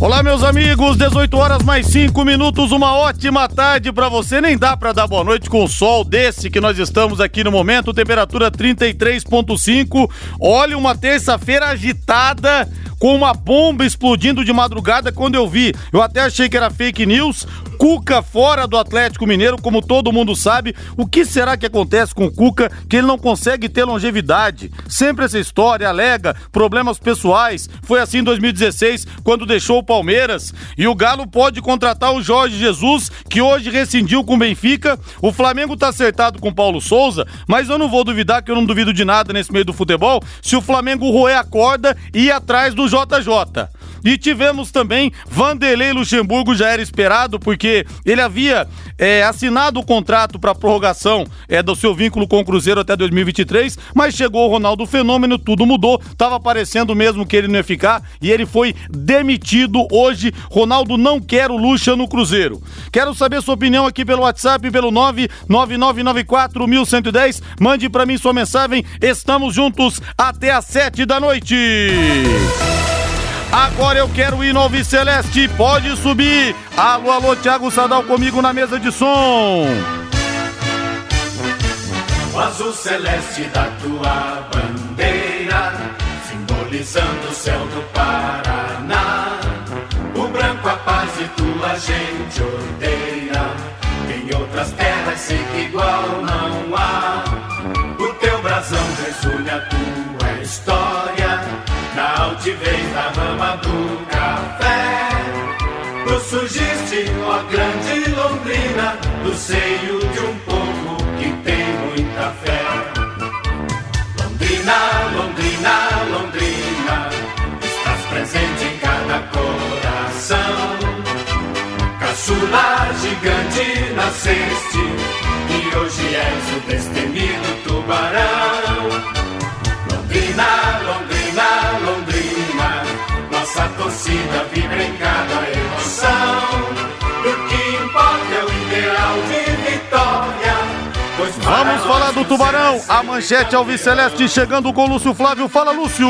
Olá, meus amigos, 18 horas mais 5 minutos, uma ótima tarde para você. Nem dá para dar boa noite com o sol desse que nós estamos aqui no momento, temperatura 33.5. Olha, uma terça-feira agitada com uma bomba explodindo de madrugada quando eu vi. Eu até achei que era fake news. Cuca fora do Atlético Mineiro, como todo mundo sabe. O que será que acontece com o Cuca que ele não consegue ter longevidade? Sempre essa história alega problemas pessoais. Foi assim em 2016, quando deixou o Palmeiras. E o Galo pode contratar o Jorge Jesus, que hoje rescindiu com o Benfica. O Flamengo tá acertado com o Paulo Souza, mas eu não vou duvidar, que eu não duvido de nada nesse meio do futebol, se o Flamengo roer a corda e ir atrás do JJ. E tivemos também Vanderlei Luxemburgo, já era esperado, porque ele havia é, assinado o contrato para prorrogação é, do seu vínculo com o Cruzeiro até 2023, mas chegou o Ronaldo Fenômeno, tudo mudou, estava parecendo mesmo que ele não ia ficar e ele foi demitido hoje. Ronaldo não quer o Luxa no Cruzeiro. Quero saber sua opinião aqui pelo WhatsApp, pelo 999941110. Mande para mim sua mensagem. Estamos juntos até às sete da noite. Agora eu quero ir no Alves Celeste, pode subir. Alô, alô, Thiago Sadal comigo na mesa de som. O azul celeste da tua bandeira, simbolizando o céu do Paraná. O branco a paz e tua gente odeia. Em outras terras sei que igual não há. O teu brasão resume a tua história na altivez surgiste, ó grande Londrina, do seio de um povo que tem muita fé. Londrina, Londrina, Londrina, estás presente em cada coração. Caçula gigante nasceste, e hoje és o destemido tubarão. Nossa torcida vibra em cada emoção. O que importa é o ideal de vitória. Vamos falar do Tubarão. A manchete Alves Celeste chegando com o Lúcio Flávio. Fala, Lúcio.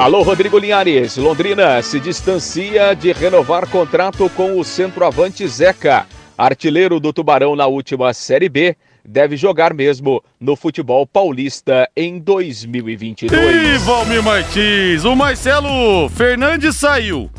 Alô, Rodrigo Linhares. Londrina se distancia de renovar contrato com o centroavante Zeca. Artilheiro do Tubarão na última Série B, deve jogar mesmo no futebol paulista em 2022. E Valmir Martins, o Marcelo Fernandes saiu.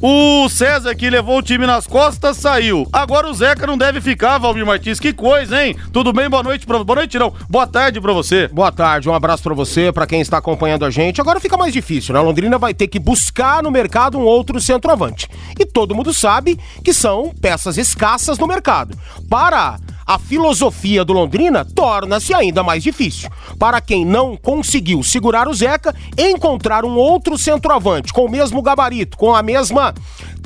O César, que levou o time nas costas, saiu. Agora o Zeca não deve ficar, Valmir Martins. Que coisa, hein? Tudo bem? Boa noite pra... Boa noite, não. Boa tarde pra você. Boa tarde, um abraço pra você, pra quem está acompanhando a gente. Agora fica mais difícil, né? A Londrina vai ter que buscar no mercado um outro centroavante. E todo mundo sabe que são peças escassas no mercado. Para a filosofia do Londrina, torna-se ainda mais difícil. Para quem não conseguiu segurar o Zeca, encontrar um outro centroavante com o mesmo gabarito, com a mesma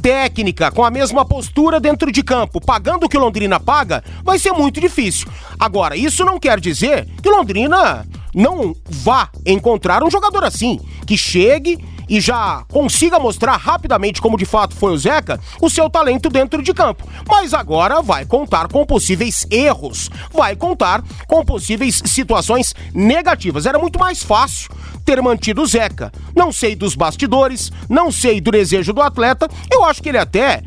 técnica, com a mesma postura dentro de campo, pagando o que Londrina paga, vai ser muito difícil. Agora, isso não quer dizer que Londrina não vá encontrar um jogador assim, que chegue e já consiga mostrar rapidamente, como de fato foi o Zeca, o seu talento dentro de campo. Mas agora vai contar com possíveis erros, vai contar com possíveis situações negativas. Era muito mais fácil ter mantido o Zeca. Não sei dos bastidores, não sei do desejo do atleta, eu acho que ele até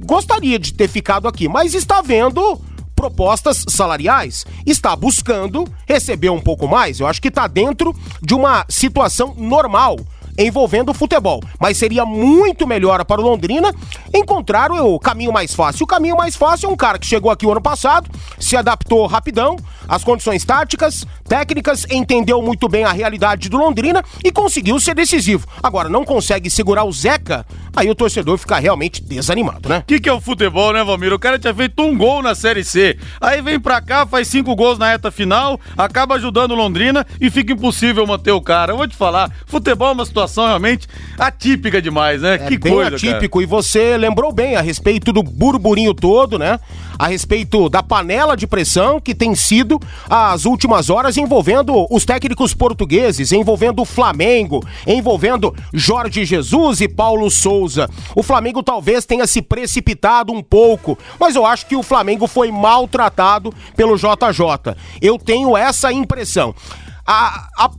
gostaria de ter ficado aqui, mas está vendo propostas salariais, está buscando receber um pouco mais. Eu acho que está dentro de uma situação normal envolvendo o futebol. Mas seria muito melhor para o Londrina encontrar o caminho mais fácil. O caminho mais fácil é um cara que chegou aqui o ano passado, se adaptou rapidão às condições táticas, técnicas, entendeu muito bem a realidade do Londrina e conseguiu ser decisivo. Agora, não consegue segurar o Zeca, aí o torcedor fica realmente desanimado, né? O que, que é o futebol, né, Valmir? O cara tinha feito um gol na Série C. Aí vem pra cá, faz cinco gols na reta final, acaba ajudando Londrina e fica impossível manter o cara. Eu vou te falar, futebol é uma situação realmente atípica demais, né? É que bem coisa. atípico. Cara. E você lembrou bem a respeito do burburinho todo, né? A respeito da panela de pressão que tem sido as últimas horas envolvendo os técnicos portugueses, envolvendo o Flamengo, envolvendo Jorge Jesus e Paulo Souza. O Flamengo talvez tenha se precipitado um pouco, mas eu acho que o Flamengo foi maltratado pelo JJ. Eu tenho essa impressão. A, a,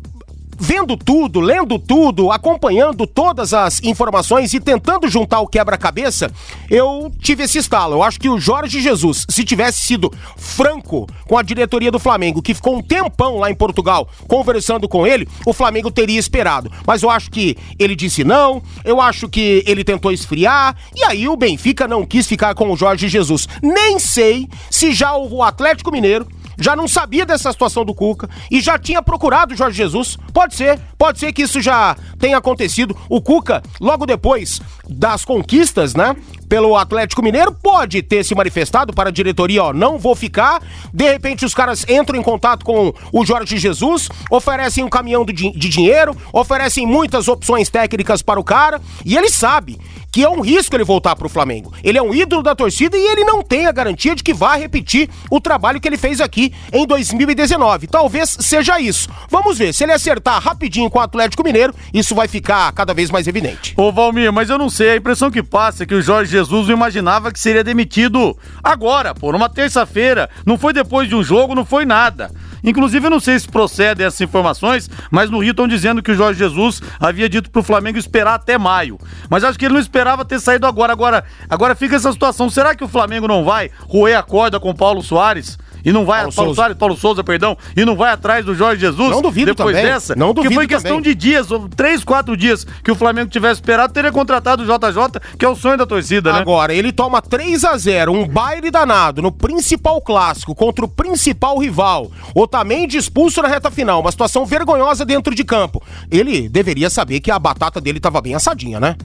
vendo tudo, lendo tudo, acompanhando todas as informações e tentando juntar o quebra-cabeça, eu tive esse estalo. Eu acho que o Jorge Jesus, se tivesse sido franco com a diretoria do Flamengo, que ficou um tempão lá em Portugal conversando com ele, o Flamengo teria esperado. Mas eu acho que ele disse não, eu acho que ele tentou esfriar, e aí o Benfica não quis ficar com o Jorge Jesus. Nem sei se já o Atlético Mineiro já não sabia dessa situação do Cuca e já tinha procurado o Jorge Jesus. Pode ser, pode ser que isso já tenha acontecido. O Cuca, logo depois das conquistas, né? Pelo Atlético Mineiro, pode ter se manifestado para a diretoria, ó, não vou ficar. De repente os caras entram em contato com o Jorge Jesus, oferecem um caminhão de, de dinheiro, oferecem muitas opções técnicas para o cara, e ele sabe que é um risco ele voltar para o Flamengo. Ele é um ídolo da torcida e ele não tem a garantia de que vai repetir o trabalho que ele fez aqui em 2019. Talvez seja isso. Vamos ver, se ele acertar rapidinho com o Atlético Mineiro, isso vai ficar cada vez mais evidente. Ô Valmir, mas eu não sei, a impressão que passa é que o Jorge Jesus não imaginava que seria demitido agora, pô, numa terça-feira. Não foi depois de um jogo, não foi nada. Inclusive, eu não sei se procedem essas informações, mas no Rio estão dizendo que o Jorge Jesus havia dito pro Flamengo esperar até maio. Mas acho que ele não esperava ter saído agora. Agora, agora fica essa situação. Será que o Flamengo não vai roer a corda com o Paulo Soares? E não vai Paulo, Paulo, Souza. Paulo Souza, perdão, e não vai atrás do Jorge Jesus. Não duvido depois também. dessa. Não duvido que foi questão também. de dias, três, quatro dias que o Flamengo tivesse esperado, teria contratado o JJ, que é o sonho da torcida, né? Agora, ele toma 3 a 0 um baile danado no principal clássico contra o principal rival. Otamendi expulso na reta final, uma situação vergonhosa dentro de campo. Ele deveria saber que a batata dele estava bem assadinha, né?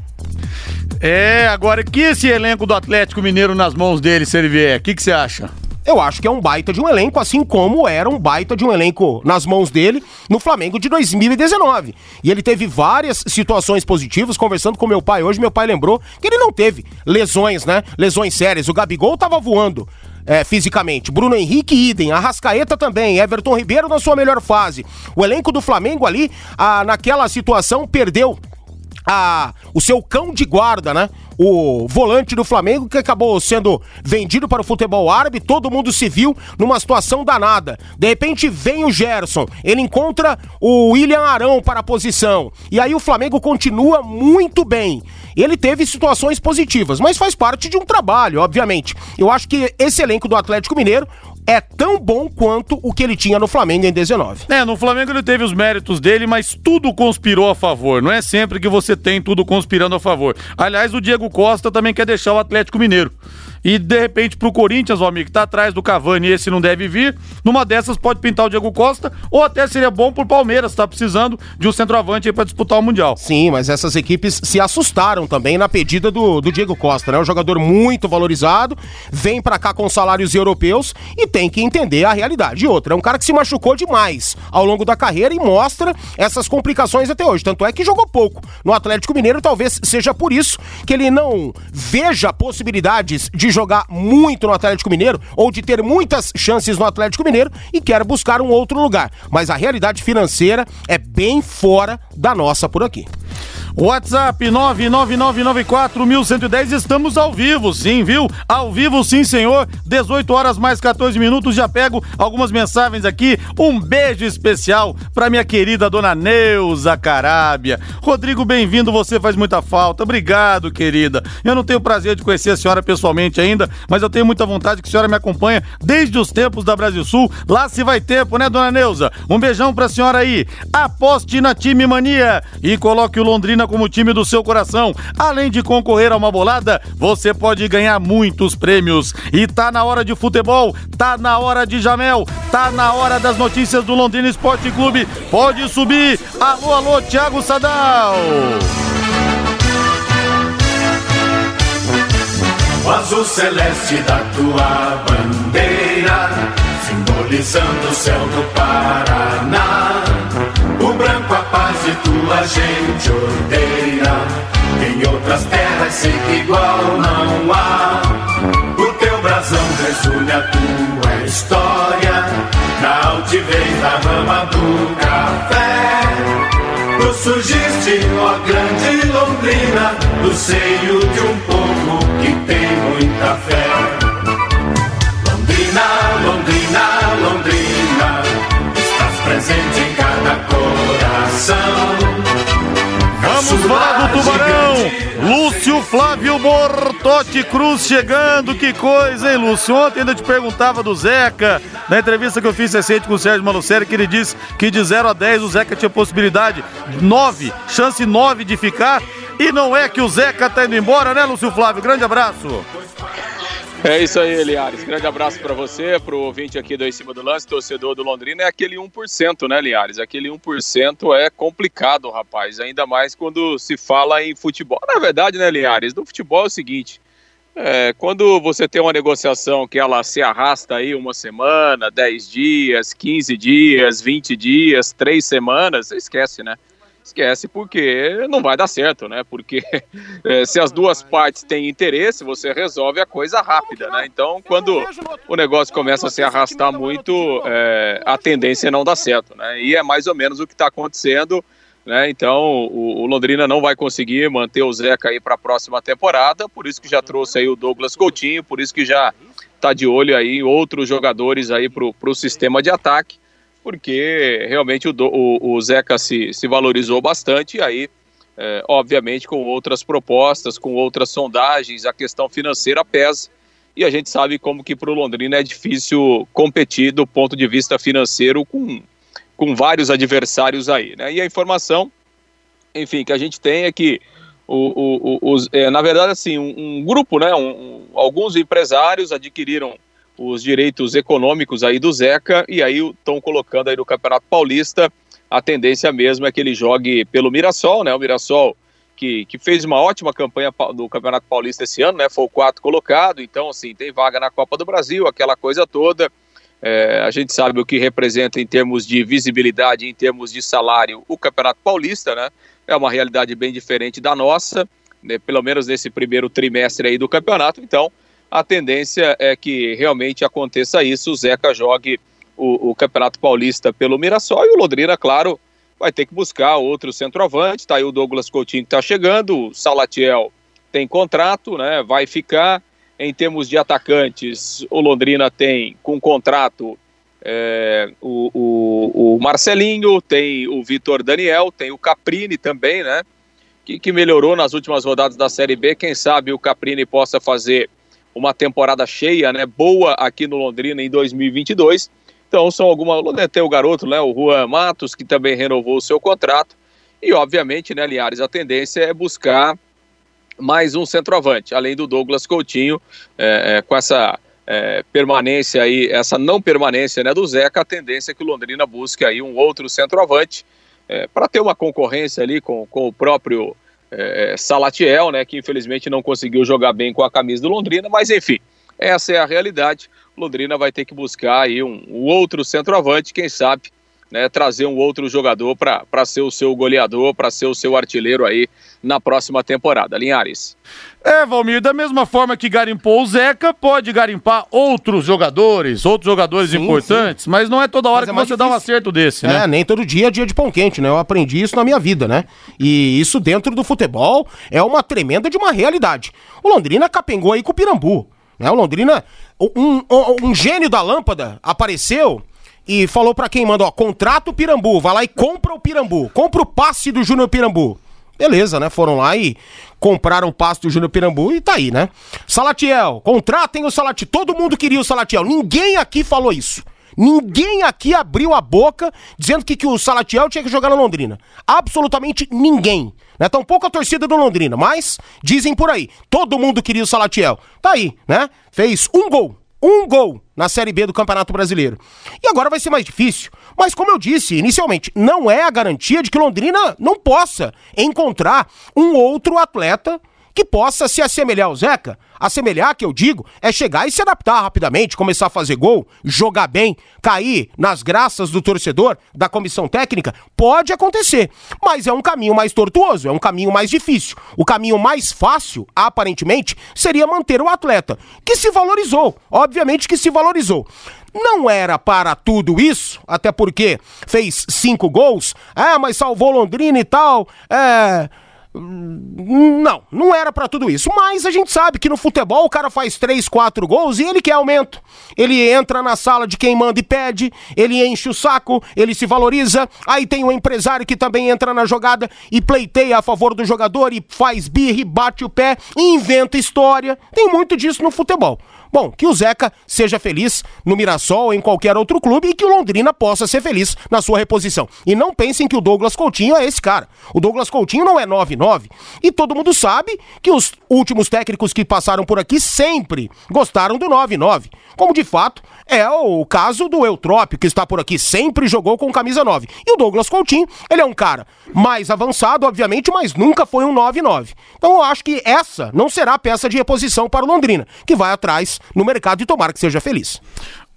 É, agora que esse elenco do Atlético Mineiro nas mãos dele, se ele vier, o que você acha? Eu acho que é um baita de um elenco, assim como era um baita de um elenco nas mãos dele no Flamengo de 2019. E ele teve várias situações positivas, conversando com meu pai hoje, meu pai lembrou que ele não teve lesões, né? Lesões sérias. O Gabigol tava voando. É, fisicamente. Bruno Henrique, idem. Arrascaeta também. Everton Ribeiro na sua melhor fase. O elenco do Flamengo ali, ah, naquela situação, perdeu a, o seu cão de guarda, né? O volante do Flamengo que acabou sendo vendido para o futebol árabe, todo mundo se viu numa situação danada. De repente vem o Gerson, ele encontra o William Arão para a posição. E aí o Flamengo continua muito bem. Ele teve situações positivas, mas faz parte de um trabalho, obviamente. Eu acho que esse elenco do Atlético Mineiro é tão bom quanto o que ele tinha no Flamengo em 19. É, no Flamengo ele teve os méritos dele, mas tudo conspirou a favor. Não é sempre que você tem tudo conspirando a favor. Aliás, o Diego Costa também quer deixar o Atlético Mineiro e de repente pro Corinthians, o amigo, que tá atrás do Cavani esse não deve vir, numa dessas pode pintar o Diego Costa, ou até seria bom pro Palmeiras, tá precisando de um centroavante aí pra disputar o Mundial. Sim, mas essas equipes se assustaram também na pedida do, do Diego Costa, né? Um jogador muito valorizado, vem para cá com salários europeus e tem que entender a realidade. E outra, é um cara que se machucou demais ao longo da carreira e mostra essas complicações até hoje. Tanto é que jogou pouco no Atlético Mineiro, talvez seja por isso que ele não veja possibilidades de jogar muito no Atlético Mineiro ou de ter muitas chances no Atlético Mineiro e quer buscar um outro lugar. Mas a realidade financeira é bem fora da nossa por aqui. WhatsApp 999941110, estamos ao vivo, sim, viu? Ao vivo, sim, senhor. 18 horas mais 14 minutos, já pego algumas mensagens aqui. Um beijo especial para minha querida dona Neuza Carábia. Rodrigo, bem-vindo, você faz muita falta. Obrigado, querida. Eu não tenho o prazer de conhecer a senhora pessoalmente ainda, mas eu tenho muita vontade que a senhora me acompanhe desde os tempos da Brasil Sul. Lá se vai tempo, né, dona Neuza? Um beijão pra senhora aí. Aposte na Time Mania e coloque o Londrina como time do seu coração. Além de concorrer a uma bolada, você pode ganhar muitos prêmios. E tá na hora de futebol, tá na hora de Jamel, tá na hora das notícias do Londrina Esporte Clube. Pode subir. Alô, alô, Thiago Sadal. azul celeste da tua bandeira, simbolizando o céu do Paraná. O branco a paz e tua gente odeia. Em outras terras sei que igual não há. O teu brasão resume a tua história. Na altivez da rama do café. Tu surgiste, ó grande Londrina, do seio de um povo que tem muita fé. Londrina, Londrina, presente em cada coração. Vamos falar do Tubarão! Lúcio Flávio Bortotti Cruz chegando, que coisa, hein, Lúcio? Ontem ainda te perguntava do Zeca, na entrevista que eu fiz recente com o Sérgio Malucelli, que ele disse que de 0 a 10 o Zeca tinha possibilidade 9, chance 9 de ficar, e não é que o Zeca tá indo embora, né, Lúcio Flávio? Grande abraço! É isso aí, Liares. Grande abraço para você, pro ouvinte aqui do Em Cima do Lance, torcedor do Londrina. É aquele 1%, né, Liares? Aquele 1% é complicado, rapaz. Ainda mais quando se fala em futebol. Na verdade, né, Liares? No futebol é o seguinte: é, quando você tem uma negociação que ela se arrasta aí uma semana, 10 dias, 15 dias, 20 dias, 3 semanas, esquece, né? Esquece porque não vai dar certo, né? Porque é, se as duas partes têm interesse, você resolve a coisa rápida, né? Então, quando o negócio começa a se arrastar muito, é, a tendência não dar certo, né? E é mais ou menos o que está acontecendo. Né? Então o, o, Londrina não vai conseguir manter o Zeca aí para a próxima temporada, por isso que já trouxe aí o Douglas Coutinho, por isso que já está de olho aí outros jogadores aí para o sistema de ataque porque realmente o, o, o Zeca se, se valorizou bastante e aí, é, obviamente, com outras propostas, com outras sondagens, a questão financeira pesa e a gente sabe como que para o Londrina é difícil competir do ponto de vista financeiro com, com vários adversários aí, né? E a informação, enfim, que a gente tem é que o, o, os, é, na verdade, assim, um, um grupo, né, um, alguns empresários adquiriram os direitos econômicos aí do Zeca e aí estão colocando aí no Campeonato Paulista a tendência mesmo é que ele jogue pelo Mirassol, né? O Mirassol que, que fez uma ótima campanha do Campeonato Paulista esse ano, né? Foi o quarto colocado, então assim tem vaga na Copa do Brasil, aquela coisa toda. É, a gente sabe o que representa em termos de visibilidade, em termos de salário, o Campeonato Paulista, né? É uma realidade bem diferente da nossa, né? pelo menos nesse primeiro trimestre aí do campeonato. Então, a tendência é que realmente aconteça isso, o Zeca jogue o, o Campeonato Paulista pelo Mirassol e o Londrina, claro, vai ter que buscar outro centroavante, tá aí o Douglas Coutinho que tá chegando, o Salatiel tem contrato, né, vai ficar, em termos de atacantes, o Londrina tem com contrato é, o, o, o, Marcelinho, tem o Vitor Daniel, tem o Caprini também, né, que, que melhorou nas últimas rodadas da Série B, quem sabe o Caprini possa fazer uma temporada cheia, né, boa aqui no Londrina em 2022. Então são algumas, tem o garoto, né, o Juan Matos, que também renovou o seu contrato. E obviamente, né, Liares, a tendência é buscar mais um centroavante, além do Douglas Coutinho, é, é, com essa é, permanência aí, essa não permanência né, do Zeca, a tendência é que o Londrina busque aí um outro centroavante é, para ter uma concorrência ali com, com o próprio é, Salatiel, né, que infelizmente não conseguiu jogar bem com a camisa do Londrina, mas enfim, essa é a realidade. Londrina vai ter que buscar aí um, um outro centroavante, quem sabe, né, trazer um outro jogador para ser o seu goleador, para ser o seu artilheiro aí na próxima temporada. Linhares. É, Valmir, da mesma forma que garimpou o Zeca, pode garimpar outros jogadores, outros jogadores sim, importantes, sim. mas não é toda hora é que você difícil. dá um acerto desse, né? É, nem todo dia é dia de pão quente, né? Eu aprendi isso na minha vida, né? E isso dentro do futebol é uma tremenda de uma realidade. O Londrina capengou aí com o Pirambu, né? O Londrina, um, um, um gênio da lâmpada apareceu e falou para quem manda, ó, contrata o Pirambu, vai lá e compra o Pirambu, compra o passe do Júnior Pirambu. Beleza, né? Foram lá e compraram o passe do Júnior Pirambu e tá aí, né? Salatiel, contratem o Salatiel. Todo mundo queria o Salatiel. Ninguém aqui falou isso. Ninguém aqui abriu a boca dizendo que, que o Salatiel tinha que jogar na Londrina. Absolutamente ninguém. Né? Tampouco a torcida do Londrina, mas dizem por aí. Todo mundo queria o Salatiel. Tá aí, né? Fez um gol um gol na Série B do Campeonato Brasileiro. E agora vai ser mais difícil. Mas, como eu disse inicialmente, não é a garantia de que Londrina não possa encontrar um outro atleta que possa se assemelhar ao Zeca. Assemelhar, que eu digo, é chegar e se adaptar rapidamente, começar a fazer gol, jogar bem, cair nas graças do torcedor, da comissão técnica, pode acontecer. Mas é um caminho mais tortuoso, é um caminho mais difícil. O caminho mais fácil, aparentemente, seria manter o atleta, que se valorizou, obviamente que se valorizou. Não era para tudo isso, até porque fez cinco gols, é, mas salvou Londrina e tal, é não, não era para tudo isso. Mas a gente sabe que no futebol o cara faz 3, 4 gols e ele quer aumento. Ele entra na sala de quem manda e pede, ele enche o saco, ele se valoriza. Aí tem o empresário que também entra na jogada e pleiteia a favor do jogador e faz birra e bate o pé inventa história. Tem muito disso no futebol. Bom, que o Zeca seja feliz no Mirassol ou em qualquer outro clube e que o Londrina possa ser feliz na sua reposição. E não pensem que o Douglas Coutinho é esse cara. O Douglas Coutinho não é 9-9. E todo mundo sabe que os últimos técnicos que passaram por aqui sempre gostaram do 9-9. Como de fato é o caso do Eutrópio, que está por aqui, sempre jogou com camisa 9. E o Douglas Coutinho, ele é um cara mais avançado, obviamente, mas nunca foi um 9-9. Então eu acho que essa não será a peça de reposição para o Londrina, que vai atrás no mercado e tomara que seja feliz.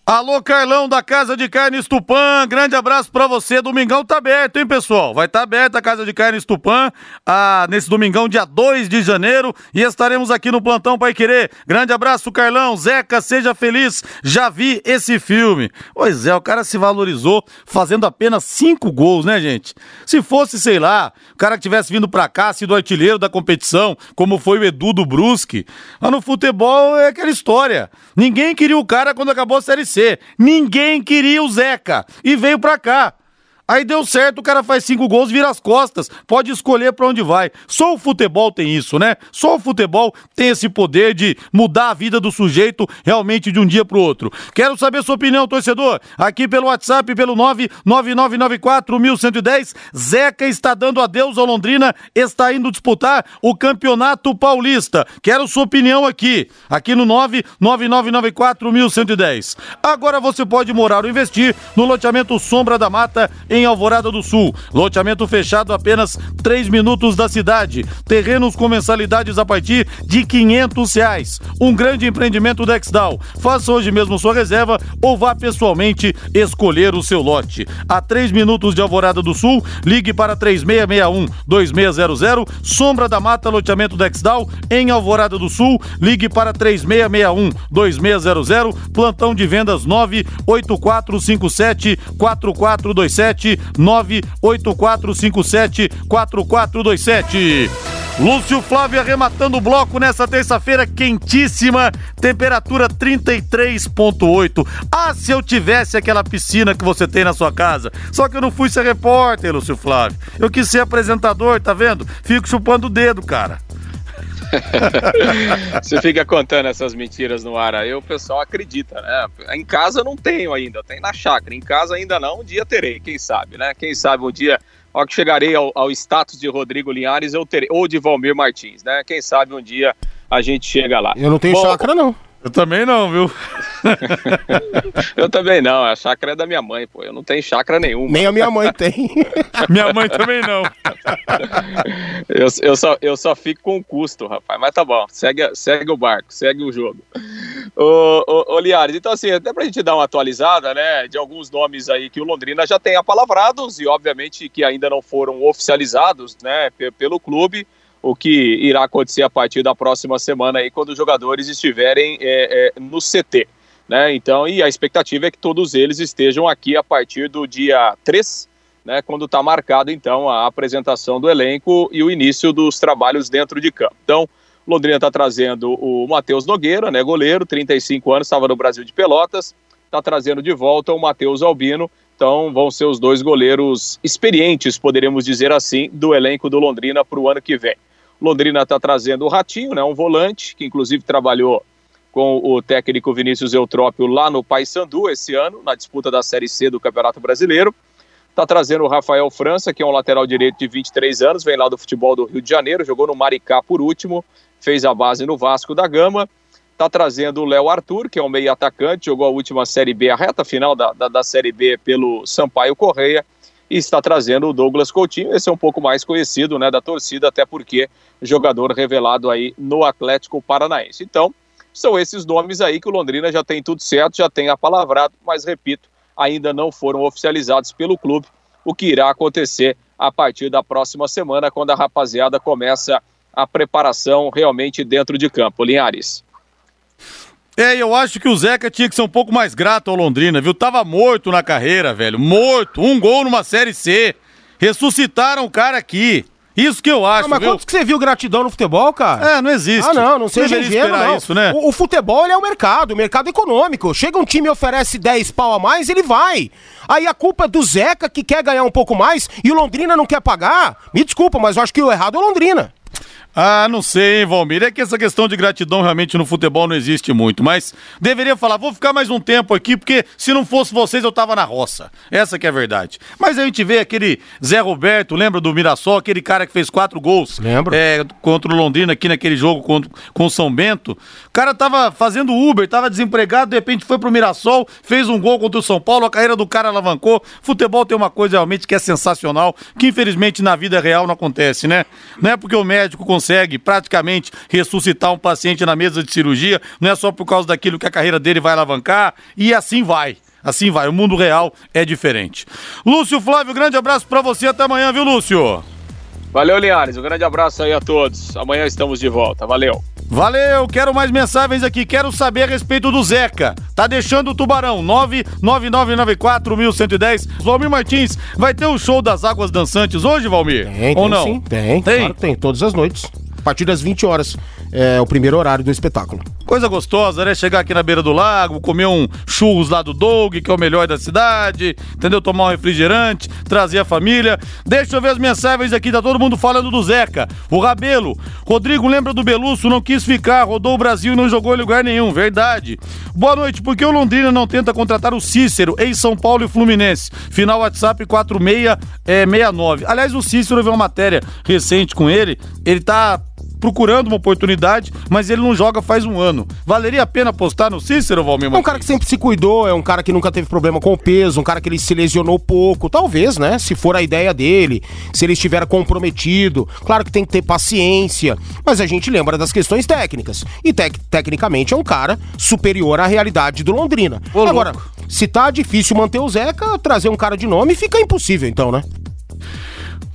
Alô, Carlão da Casa de Carnes Tupã, grande abraço para você. Domingão tá aberto, hein, pessoal? Vai estar tá aberta a Casa de Carnes Tupã ah, nesse domingão, dia 2 de janeiro, e estaremos aqui no Plantão Pai Querer. Grande abraço, Carlão. Zeca, seja feliz. Já vi esse filme. Pois é, o cara se valorizou fazendo apenas cinco gols, né, gente? Se fosse, sei lá, o cara que tivesse vindo pra cá, sido artilheiro da competição, como foi o Edu do Brusque, mas no futebol é aquela história. Ninguém queria o cara quando acabou a Série Ninguém queria o Zeca e veio pra cá. Aí deu certo, o cara faz cinco gols, vira as costas, pode escolher para onde vai. Só o futebol tem isso, né? Só o futebol tem esse poder de mudar a vida do sujeito realmente de um dia pro outro. Quero saber sua opinião, torcedor. Aqui pelo WhatsApp, pelo 999941110, Zeca está dando adeus ao Londrina, está indo disputar o Campeonato Paulista. Quero sua opinião aqui, aqui no 999941110. Agora você pode morar ou investir no loteamento Sombra da Mata em Alvorada do Sul. Loteamento fechado apenas 3 minutos da cidade. Terrenos com mensalidades a partir de 500 reais. Um grande empreendimento da Exdal. Faça hoje mesmo sua reserva ou vá pessoalmente escolher o seu lote. A 3 minutos de Alvorada do Sul, ligue para 3661 2600. Sombra da Mata, loteamento da Exdal em Alvorada do Sul, ligue para 3661 2600. Plantão de vendas 98457 4427 98457 4427. Lúcio Flávio arrematando o bloco nessa terça-feira quentíssima, temperatura 33.8. Ah, se eu tivesse aquela piscina que você tem na sua casa. Só que eu não fui ser repórter, Lúcio Flávio. Eu quis ser apresentador, tá vendo? Fico chupando o dedo, cara. Você fica contando essas mentiras no ar aí, o pessoal acredita, né? Em casa não tenho ainda, tem na chácara. Em casa ainda não, um dia terei, quem sabe, né? Quem sabe um dia, ao que chegarei ao, ao status de Rodrigo Linhares, eu terei, ou de Valmir Martins, né? Quem sabe um dia a gente chega lá. Eu não tenho Bom, chácara, não. Eu também não, viu? eu também não, a chácara é da minha mãe, pô. Eu não tenho chácara nenhuma. Nem a minha mãe tem. minha mãe também não. eu, eu, só, eu só fico com o custo, rapaz. Mas tá bom, segue, segue o barco, segue o jogo. Ô, ô, ô Liares, então assim, até pra gente dar uma atualizada, né, de alguns nomes aí que o Londrina já tem apalavrados e obviamente que ainda não foram oficializados, né, pelo clube o que irá acontecer a partir da próxima semana aí, quando os jogadores estiverem é, é, no CT. Né? Então, e a expectativa é que todos eles estejam aqui a partir do dia 3, né, quando está marcado então a apresentação do elenco e o início dos trabalhos dentro de campo. Então, Londrina está trazendo o Matheus Nogueira, né, goleiro, 35 anos, estava no Brasil de Pelotas, está trazendo de volta o Matheus Albino, então vão ser os dois goleiros experientes, poderíamos dizer assim, do elenco do Londrina para o ano que vem. Londrina está trazendo o Ratinho, né, um volante, que inclusive trabalhou com o técnico Vinícius Eutrópio lá no Paysandu esse ano, na disputa da Série C do Campeonato Brasileiro. Está trazendo o Rafael França, que é um lateral direito de 23 anos, vem lá do futebol do Rio de Janeiro, jogou no Maricá por último, fez a base no Vasco da Gama. Está trazendo o Léo Arthur, que é um meio atacante, jogou a última Série B, a reta final da, da, da Série B pelo Sampaio Correia e está trazendo o Douglas Coutinho, esse é um pouco mais conhecido né, da torcida, até porque jogador revelado aí no Atlético Paranaense. Então, são esses nomes aí que o Londrina já tem tudo certo, já tem apalavrado, mas repito, ainda não foram oficializados pelo clube, o que irá acontecer a partir da próxima semana, quando a rapaziada começa a preparação realmente dentro de campo. Linhares. É, eu acho que o Zeca tinha que ser um pouco mais grato ao Londrina, viu? Tava morto na carreira, velho. Morto. Um gol numa Série C. Ressuscitaram o cara aqui. Isso que eu acho, ah, mas viu? quanto que você viu gratidão no futebol, cara? É, não existe. Ah, não, não seja ingênuo, não. isso, né? O, o futebol, ele é o mercado, o mercado econômico. Chega um time e oferece 10 pau a mais, ele vai. Aí a culpa é do Zeca, que quer ganhar um pouco mais, e o Londrina não quer pagar. Me desculpa, mas eu acho que o errado é o Londrina. Ah, não sei, hein, Valmir. É que essa questão de gratidão realmente no futebol não existe muito, mas deveria falar, vou ficar mais um tempo aqui, porque se não fosse vocês eu tava na roça. Essa que é a verdade. Mas a gente vê aquele Zé Roberto, lembra do Mirassol, aquele cara que fez quatro gols Lembro. É, contra o Londrina aqui naquele jogo contra, com o São Bento. O cara tava fazendo Uber, tava desempregado, de repente foi pro Mirassol, fez um gol contra o São Paulo, a carreira do cara alavancou. Futebol tem uma coisa realmente que é sensacional, que infelizmente na vida real não acontece, né? Não é porque o médico consegue praticamente ressuscitar um paciente na mesa de cirurgia, não é só por causa daquilo que a carreira dele vai alavancar, e assim vai. Assim vai, o mundo real é diferente. Lúcio Flávio, grande abraço pra você, até amanhã, viu, Lúcio? Valeu, Linhares. Um grande abraço aí a todos. Amanhã estamos de volta. Valeu. Valeu, quero mais mensagens aqui, quero saber a respeito do Zeca. Tá deixando o Tubarão, 999941110. Valmir Martins, vai ter o show das águas dançantes hoje, Valmir? Tem, Ou tem não? sim. Tem, Tem? claro, tem, todas as noites. A partir das 20 horas é o primeiro horário do espetáculo. Coisa gostosa, né? Chegar aqui na beira do lago, comer um churros lá do Doug, que é o melhor da cidade, entendeu? Tomar um refrigerante, trazer a família. Deixa eu ver as mensagens aqui, tá todo mundo falando do Zeca. O Rabelo. Rodrigo, lembra do Belusso? Não quis ficar, rodou o Brasil e não jogou em lugar nenhum. Verdade. Boa noite. Por que o Londrina não tenta contratar o Cícero em São Paulo e Fluminense? Final WhatsApp 4669. Aliás, o Cícero eu vi uma matéria recente com ele. Ele tá procurando uma oportunidade, mas ele não joga faz um ano. Valeria a pena apostar no Cícero, Valmir É um cara que sempre se cuidou, é um cara que nunca teve problema com o peso, um cara que ele se lesionou pouco, talvez, né? Se for a ideia dele, se ele estiver comprometido. Claro que tem que ter paciência, mas a gente lembra das questões técnicas. E tec- tecnicamente é um cara superior à realidade do Londrina. Ô, Agora, louco. se tá difícil manter o Zeca, trazer um cara de nome fica impossível, então, né?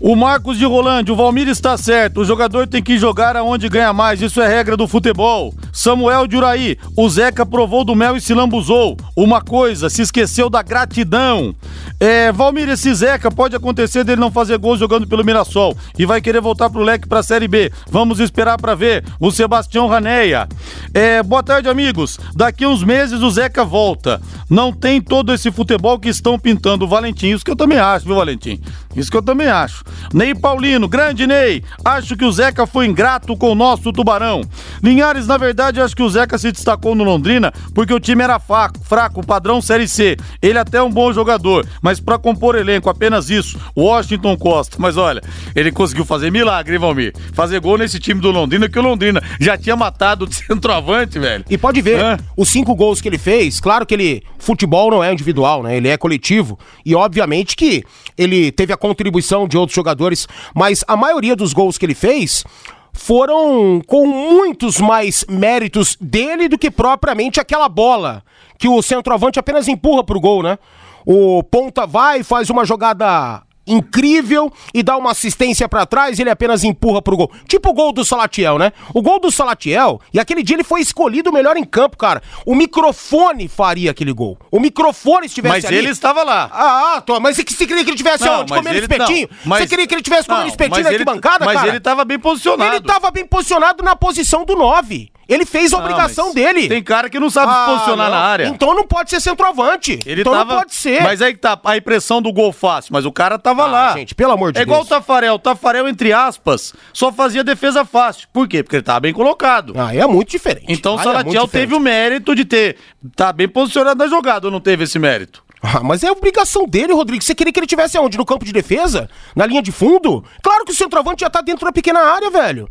O Marcos de Rolândia, o Valmir está certo. O jogador tem que jogar aonde ganha mais. Isso é regra do futebol. Samuel de Uraí, o Zeca provou do mel e se lambuzou. Uma coisa, se esqueceu da gratidão. É, Valmir, esse Zeca pode acontecer dele não fazer gol jogando pelo Mirassol e vai querer voltar pro leque pra Série B. Vamos esperar pra ver. O Sebastião Raneia. É, boa tarde, amigos. Daqui uns meses o Zeca volta. Não tem todo esse futebol que estão pintando o Valentim. Isso que eu também acho, viu, Valentim? Isso que eu também acho. Ney Paulino, grande Ney. Acho que o Zeca foi ingrato com o nosso Tubarão. Linhares, na verdade, acho que o Zeca se destacou no Londrina porque o time era fraco, fraco padrão Série C. Ele até é um bom jogador, mas pra compor elenco, apenas isso. Washington Costa. Mas olha, ele conseguiu fazer milagre, hein, Valmir? Fazer gol nesse time do Londrina, que o Londrina já tinha matado de centroavante, velho. E pode ver, Hã? os cinco gols que ele fez, claro que ele. Futebol não é individual, né? Ele é coletivo. E obviamente que ele teve a contribuição de outros jogadores, mas a maioria dos gols que ele fez foram com muitos mais méritos dele do que propriamente aquela bola que o centroavante apenas empurra pro gol, né? O ponta vai, faz uma jogada incrível e dá uma assistência pra trás, ele apenas empurra pro gol. Tipo o gol do Salatiel, né? O gol do Salatiel, e aquele dia ele foi escolhido o melhor em campo, cara. O microfone faria aquele gol. O microfone estivesse Mas ali. ele estava lá. Ah, tô, mas você queria que ele tivesse Não, onde? mas Comendo ele- espetinho? não, mas- Você queria que ele tivesse comendo espetinho mas na ele- arquibancada, Mas cara? ele tava bem posicionado. Ele tava bem posicionado na posição do 9. Ele fez a Não, obrigação dele. Tem cara que não sabe se Ah, posicionar na área. Então não pode ser centroavante. Ele então tava, não pode ser. Mas aí que tá a impressão do gol fácil, mas o cara tava Ah, lá. gente, pelo amor de É igual Deus. o Tafarel. O Tafarel, entre aspas, só fazia defesa fácil. Por quê? Porque ele tava bem colocado. Ah, é muito diferente. Então o Aí é Salatiel diferente. teve o mérito de ter. Tá bem posicionado na jogada, ou não teve esse mérito? Ah, mas é obrigação dele, Rodrigo. Você queria que ele tivesse aonde? No campo de defesa? Na linha de fundo? Claro que o centroavante já tá dentro da pequena área, velho.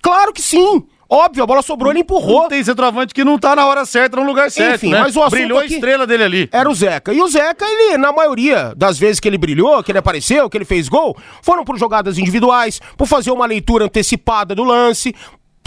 Claro que sim. Óbvio, a bola sobrou, ele empurrou. Tem centroavante que não tá na hora certa, no lugar certo, Enfim, né? mas o assunto Brilhou a estrela dele ali. Era o Zeca. E o Zeca, ele, na maioria das vezes que ele brilhou, que ele apareceu, que ele fez gol, foram por jogadas individuais, por fazer uma leitura antecipada do lance,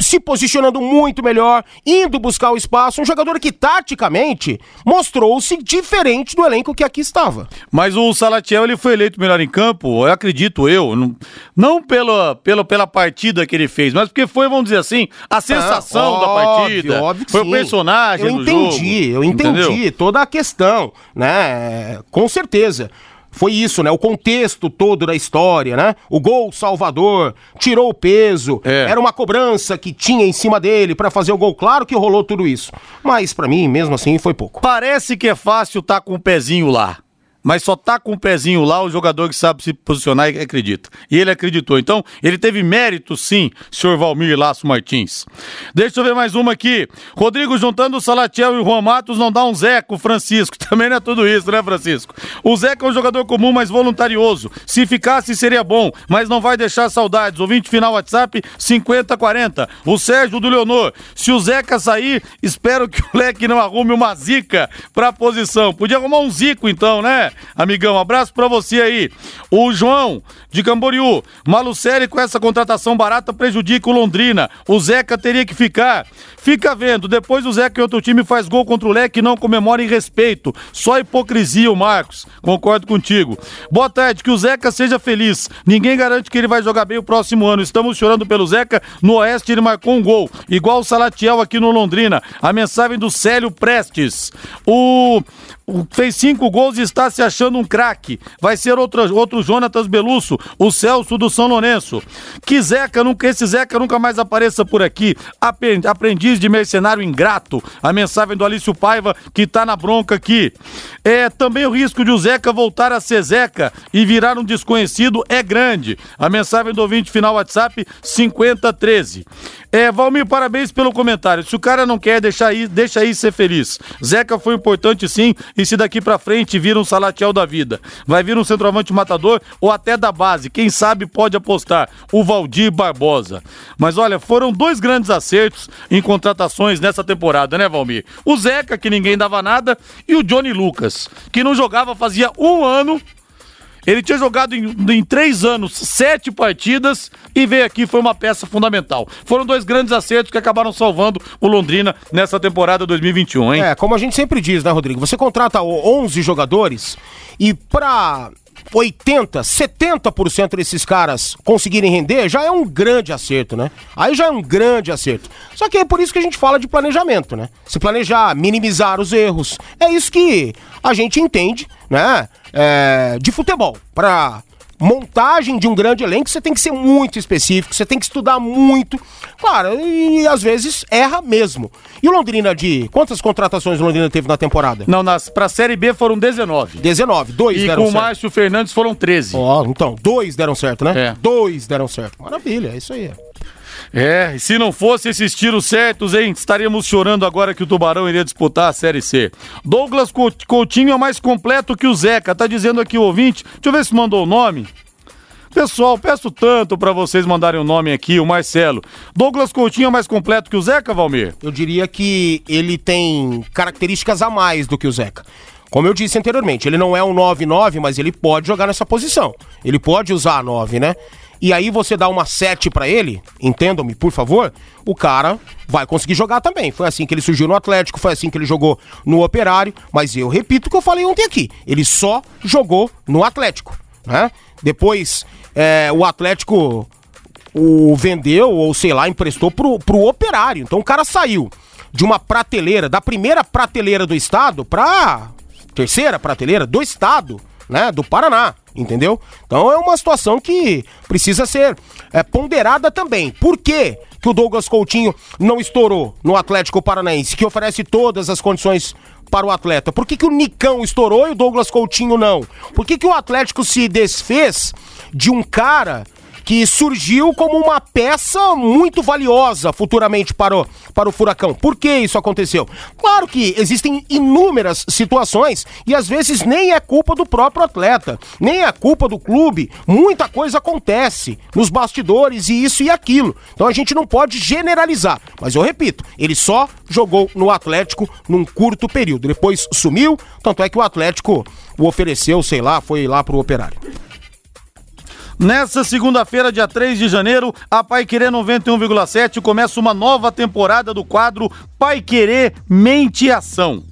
se posicionando muito melhor, indo buscar o espaço. Um jogador que, taticamente, mostrou-se diferente do elenco que aqui estava. Mas o Salatiel ele foi eleito melhor em campo, eu acredito eu, não, não pela, pela, pela partida que ele fez, mas porque foi, vamos dizer assim, a sensação da Óbvio, partida. óbvio que foi o sim. personagem eu do entendi, jogo. Eu entendi entendeu? toda a questão, né? Com certeza. Foi isso, né? O contexto todo da história, né? O gol salvador, tirou o peso, É. era uma cobrança que tinha em cima dele pra fazer o gol. Claro que rolou tudo isso. Mas pra mim, mesmo assim, foi pouco. Parece que é fácil tá com o pezinho lá. Mas só tá com o pezinho lá o jogador que sabe se posicionar e acredita. E ele acreditou. Então, ele teve mérito, sim, senhor Valmir Laço Martins. Deixa eu ver mais uma aqui. Rodrigo juntando o Salatiel e o Juan Matos não dá um Zeca, o Francisco. Também não é tudo isso, né, Francisco? O Zeca é um jogador comum, mas voluntarioso. Se ficasse, seria bom, mas não vai deixar saudades. Ouvinte final WhatsApp 5040. O Sérgio do Leonor. Se o Zeca sair, espero que o Leque não arrume uma zica pra posição. Podia arrumar um zico então, né, amigão? Abraço pra você aí. O João de Camboriú. Malucelli com essa contratação barata prejudica o Londrina. O Zeca teria que ficar. Fica vendo. Depois o Zeca em outro time faz gol contra o Leque e não comemora em respeito. Só hipocrisia o Marcos. Concordo contigo. Boa tarde. Que o Zeca seja feliz. Ninguém garante que ele vai jogar bem o próximo ano. Estamos chorando pelo Zeca. No Oeste ele marcou um gol. Igual o Salatiel aqui no Londrina. A mensagem do Célio Prestes. O, o- fez cinco gols e está se achando um craque. Vai ser outro, outro Jonatas Belusso, o Celso do São Lourenço. Que Zeca, nunca, esse Zeca nunca mais apareça por aqui. Aprendiz de mercenário ingrato. A mensagem do Alício Paiva, que tá na bronca aqui. É, também o risco de o Zeca voltar a ser Zeca e virar um desconhecido é grande. A mensagem do ouvinte final WhatsApp 5013. É, Valmir, parabéns pelo comentário. Se o cara não quer, deixa aí, deixa aí ser feliz. Zeca foi importante sim, e se daqui pra frente vira um salatiel da vida, vai vir um centroavante matador ou até da base, quem sabe pode apostar, o Valdir Barbosa. Mas olha, foram dois grandes acertos em contratações nessa temporada, né, Valmir? O Zeca, que ninguém dava nada, e o Johnny Lucas, que não jogava fazia um ano ele tinha jogado em, em três anos sete partidas e veio aqui foi uma peça fundamental. Foram dois grandes acertos que acabaram salvando o Londrina nessa temporada 2021, hein? É, como a gente sempre diz, né, Rodrigo? Você contrata o- 11 jogadores e pra 80, 70% desses caras conseguirem render, já é um grande acerto, né? Aí já é um grande acerto. Só que é por isso que a gente fala de planejamento, né? Se planejar, minimizar os erros. É isso que a gente entende, né? É, de futebol. Pra montagem de um grande elenco, você tem que ser muito específico, você tem que estudar muito. Claro, e, às vezes erra mesmo. E o Londrina de. Quantas contratações o Londrina teve na temporada? Não, nas, pra Série B foram 19. 19. Dois E deram com o certo. Márcio Fernandes foram 13. Ó, então, dois deram certo, né? É. Dois deram certo. Maravilha, é isso aí. É, e se não fosse esses tiros certos, hein, estaríamos chorando agora que o Tubarão iria disputar a Série C. Douglas Cou- Coutinho é mais completo que o Zeca, tá dizendo aqui o ouvinte. Deixa eu ver se mandou o nome. Pessoal, peço tanto pra vocês mandarem o nome aqui, o Marcelo. Douglas Coutinho é mais completo que o Zeca, Valmir? Eu diria que ele tem características a mais do que o Zeca. Como eu disse anteriormente, ele não é um 9-9, mas ele pode jogar nessa posição. Ele pode usar a 9, né? E aí você dá uma 7 pra ele, entendam-me, por favor, o cara vai conseguir jogar também. Foi assim que ele surgiu no Atlético, foi assim que ele jogou no Operário, mas eu repito o que eu falei ontem aqui. Ele só jogou no Atlético, né? Depois, é, o Atlético o vendeu ou sei lá, emprestou pro, pro operário. Então o cara saiu de uma prateleira, da primeira prateleira do estado pra terceira prateleira do estado, né, do Paraná, entendeu? Então é uma situação que precisa ser é, ponderada também. Por quê que o Douglas Coutinho não estourou no Atlético Paranaense, que oferece todas as condições para o atleta? Por que, que o Nicão estourou e o Douglas Coutinho não? Por que, que o Atlético se desfez de um cara que surgiu como uma peça muito valiosa futuramente para o, para o Furacão. Por que isso aconteceu? Claro que existem inúmeras situações e às vezes nem é culpa do próprio atleta, nem é culpa do clube. Muita coisa acontece nos bastidores e isso e aquilo. Então a gente não pode generalizar. Mas eu repito, ele só jogou no Atlético num curto período. Depois sumiu, tanto é que o Atlético o ofereceu, sei lá, foi lá pro operário. Nessa segunda-feira, dia 3 de janeiro, a Pai Querer 91,7 começa uma nova temporada do quadro Pai Querer Mente e Ação.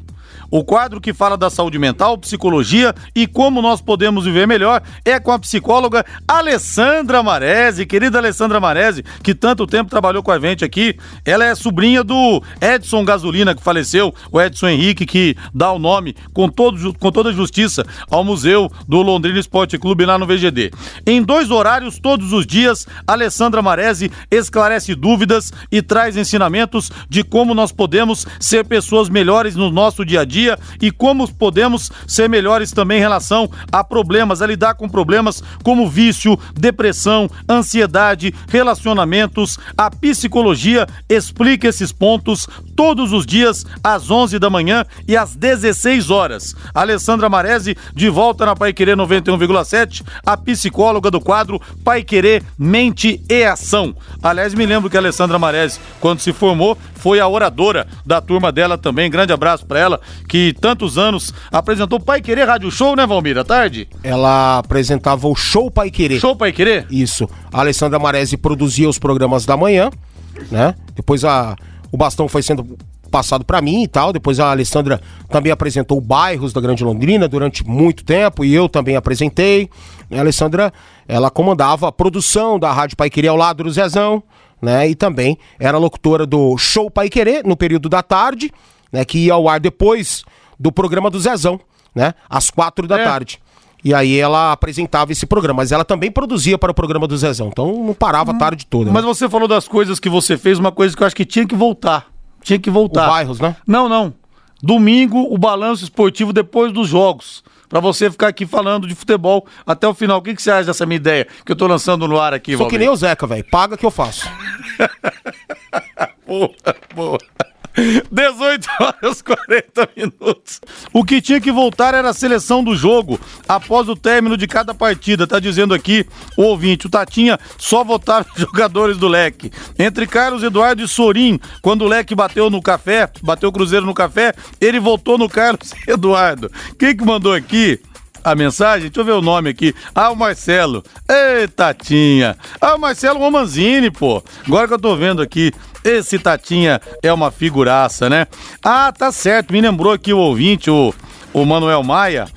O quadro que fala da saúde mental, psicologia e como nós podemos viver melhor é com a psicóloga Alessandra Marese, querida Alessandra Marese, que tanto tempo trabalhou com a gente aqui. Ela é sobrinha do Edson Gasolina, que faleceu, o Edson Henrique, que dá o nome com, todo, com toda justiça ao Museu do Londrina Esporte Clube lá no VGD. Em dois horários, todos os dias, Alessandra Marese esclarece dúvidas e traz ensinamentos de como nós podemos ser pessoas melhores no nosso dia a dia dia e como podemos ser melhores também em relação a problemas, a lidar com problemas como vício, depressão, ansiedade, relacionamentos. A psicologia explica esses pontos todos os dias às 11 da manhã e às 16 horas. Alessandra Maresi de volta na Pai Querer 91,7, a psicóloga do quadro Pai Querer Mente e Ação. Aliás, me lembro que a Alessandra Maresi, quando se formou, foi a oradora da turma dela também. Grande abraço para ela, que tantos anos apresentou Pai Querer Rádio Show, né, Valmir? À tarde? Ela apresentava o Show Pai Querer. Show Pai Querer? Isso. A Alessandra Maresi produzia os programas da manhã, né? Depois a, o bastão foi sendo passado para mim e tal. Depois a Alessandra também apresentou bairros da Grande Londrina durante muito tempo e eu também apresentei. A Alessandra, ela comandava a produção da Rádio Pai Querer ao lado do Zezão, né? E também era locutora do Show Pai Querer no período da tarde, né? Que ia ao ar depois do programa do Zezão, né? Às quatro da é. tarde. E aí ela apresentava esse programa, mas ela também produzia para o programa do Zezão, então não parava a tarde toda. Mas né? você falou das coisas que você fez, uma coisa que eu acho que tinha que voltar. Tinha que voltar. O bairros, né? Não, não. Domingo, o balanço esportivo depois dos jogos. Para você ficar aqui falando de futebol até o final. O que, que você acha dessa minha ideia que eu tô lançando no ar aqui, Sou Valdir? que nem o Zeca, velho. Paga que eu faço. boa, boa. 18 horas 40 minutos. O que tinha que voltar era a seleção do jogo após o término de cada partida. Tá dizendo aqui o ouvinte. O Tatinha só votava jogadores do leque. Entre Carlos Eduardo e Sorim, quando o leque bateu no café, bateu o Cruzeiro no café, ele votou no Carlos Eduardo. Quem que mandou aqui? a mensagem, deixa eu ver o nome aqui. Ah, o Marcelo. Ei, Tatinha. Ah, o Marcelo Romanzini, pô. Agora que eu tô vendo aqui. Esse Tatinha é uma figuraça, né? Ah, tá certo. Me lembrou aqui o ouvinte, o, o Manuel Maia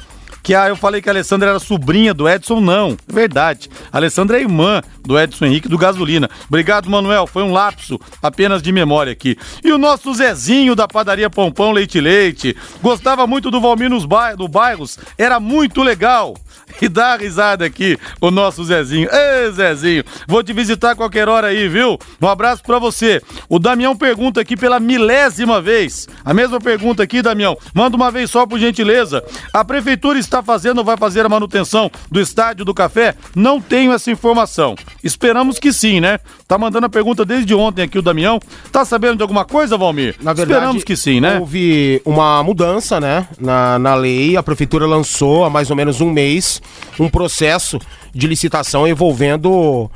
que ah, eu falei que a Alessandra era sobrinha do Edson, não. É verdade. A Alessandra é irmã do Edson Henrique do Gasolina. Obrigado, Manuel. Foi um lapso apenas de memória aqui. E o nosso Zezinho da padaria Pompão Leite Leite. Gostava muito do Valmir nos do bairros. Era muito legal. E dá risada aqui o nosso Zezinho. Ê, Zezinho, vou te visitar qualquer hora aí, viu? Um abraço para você. O Damião pergunta aqui pela milésima vez. A mesma pergunta aqui, Damião. Manda uma vez só, por gentileza. A prefeitura está está fazendo ou vai fazer a manutenção do estádio do Café? Não tenho essa informação. Esperamos que sim, né? Tá mandando a pergunta desde ontem aqui o Damião. Tá sabendo de alguma coisa, Valmir? Na verdade, Esperamos que sim, né? Houve uma mudança, né, na, na lei. A prefeitura lançou há mais ou menos um mês um processo de licitação envolvendo uh,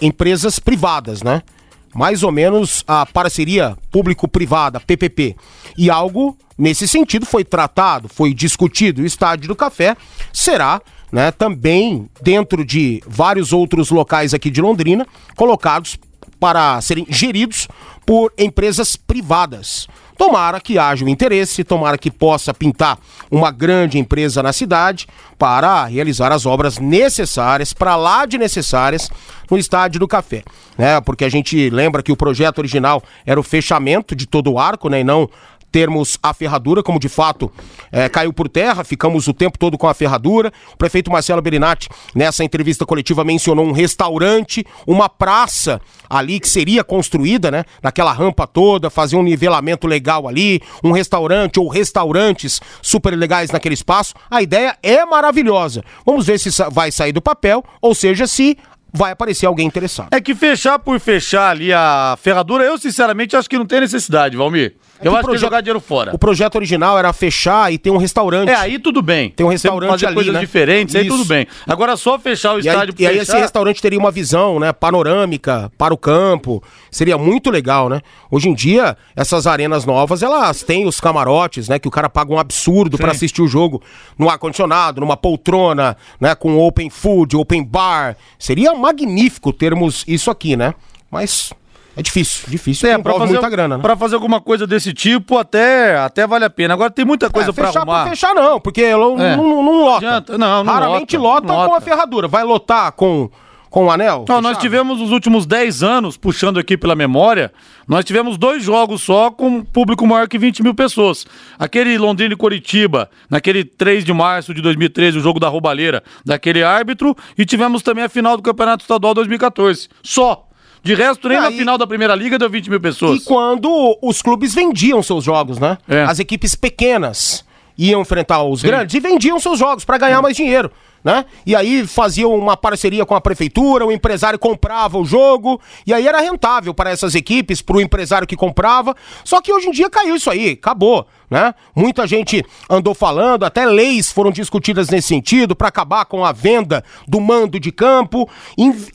empresas privadas, né? mais ou menos a parceria público-privada, PPP. E algo nesse sentido foi tratado, foi discutido. O Estádio do Café será né, também dentro de vários outros locais aqui de Londrina, colocados para serem geridos por empresas privadas. Tomara que haja o interesse, tomara que possa pintar uma grande empresa na cidade para realizar as obras necessárias, para lá de necessárias, no Estádio do Café. Né? Porque a gente lembra que o projeto original era o fechamento de todo o arco, né? E não termos a ferradura, como de fato é, caiu por terra, ficamos o tempo todo com a ferradura. O prefeito Marcelo Berinatti, nessa entrevista coletiva, mencionou um restaurante, uma praça ali que seria construída, né? Naquela rampa toda, fazer um nivelamento legal ali, um restaurante ou restaurantes super legais naquele espaço. A ideia é maravilhosa. Vamos ver se vai sair do papel, ou seja, se vai aparecer alguém interessado. É que fechar por fechar ali a ferradura, eu sinceramente acho que não tem necessidade, Valmir. É eu que acho que projeto- jogar dinheiro fora. O projeto original era fechar e ter um restaurante. É, aí tudo bem. Tem um restaurante fazer ali, coisas né? diferentes, aí Isso. tudo bem. Agora só fechar o E aí, estádio e aí fechar- esse restaurante teria uma visão, né, panorâmica para o campo. Seria muito legal, né? Hoje em dia, essas arenas novas, elas têm os camarotes, né, que o cara paga um absurdo para assistir o jogo no ar condicionado, numa poltrona, né, com open food, open bar. Seria magnífico termos isso aqui, né? Mas é difícil, difícil, É, pra fazer, muita grana, né? pra fazer alguma coisa desse tipo, até, até vale a pena. Agora tem muita coisa É, pra fechar arrumar. por fechar não, porque não, É. não, não lota. Adianta, não, não Raramente lota, lota, não com a lota. ferradura. Vai lotar com, com o anel? Não, nós tivemos nos últimos 10 anos, puxando aqui pela memória, nós tivemos dois jogos só com público maior que 20 mil pessoas. Aquele Londrina e Coritiba, naquele 3 de março de 2013, o jogo da roubalheira daquele árbitro, e tivemos também a final do Campeonato Estadual 2014. Só. De resto, nem E na aí- final da primeira liga deu 20 mil pessoas. E quando os clubes vendiam seus jogos, né? É. As equipes pequenas iam enfrentar os grandes e vendiam seus jogos para ganhar mais dinheiro. Né? E aí faziam uma parceria com a prefeitura, o empresário comprava o jogo, e aí era rentável para essas equipes, para o empresário que comprava. Só que hoje em dia caiu isso aí, acabou. Né? Muita gente andou falando, até leis foram discutidas nesse sentido para acabar com a venda do mando de campo.